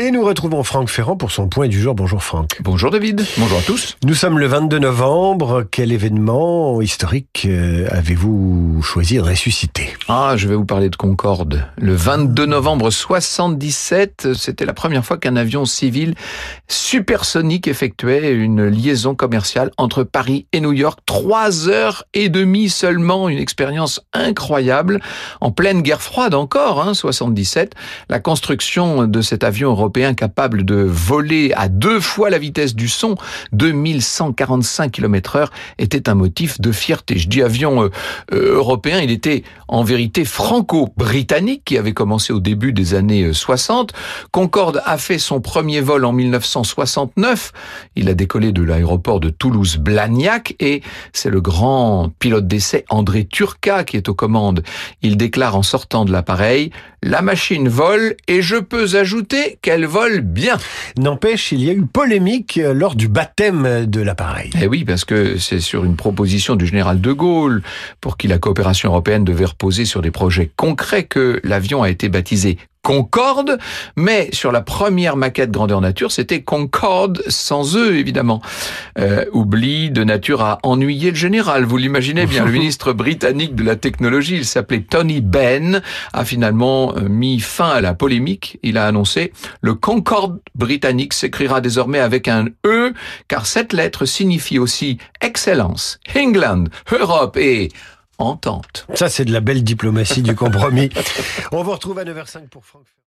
Et nous retrouvons Franck Ferrand pour son point du jour. Bonjour Franck. Bonjour David, bonjour à tous. Nous sommes le 22 novembre. Quel événement historique euh, avez-vous choisi de ressusciter? Ah, je vais vous parler de Concorde. Le 22 novembre 77, c'était la première fois qu'un avion civil supersonique effectuait une liaison commerciale entre Paris et New York. Trois heures et demie seulement, une expérience incroyable. En pleine guerre froide encore, hein, 77. La construction de cet avion européen capable de voler à deux fois la vitesse du son, 2145 km heure, était un motif de fierté. Je dis avion euh, euh, européen, il était en vérité franco-britannique qui avait commencé au début des années 60. Concorde a fait son premier vol en 1969. Il a décollé de l'aéroport de Toulouse-Blagnac et c'est le grand pilote d'essai André Turca qui est aux commandes. Il déclare en sortant de l'appareil, la machine vole et je peux ajouter qu'elle vole bien. N'empêche, il y a eu polémique euh, lors du baptême de l'appareil. Eh oui, parce que c'est sur une proposition du général de Gaulle pour qui la coopération européenne devait reposer sur des projets concrets que l'avion a été baptisé Concorde, mais sur la première maquette grandeur nature, c'était Concorde sans eux, évidemment. Euh, oubli de nature à ennuyer le général, vous l'imaginez bien. Le ministre britannique de la technologie, il s'appelait Tony Benn, a finalement euh, mis fin à la polémique. Il a annoncé le Concorde britannique s'écrira désormais avec un E, car cette lettre signifie aussi excellence, England, Europe et entente. Ça, c'est de la belle diplomatie du compromis. On vous retrouve à 9h05 pour Franck.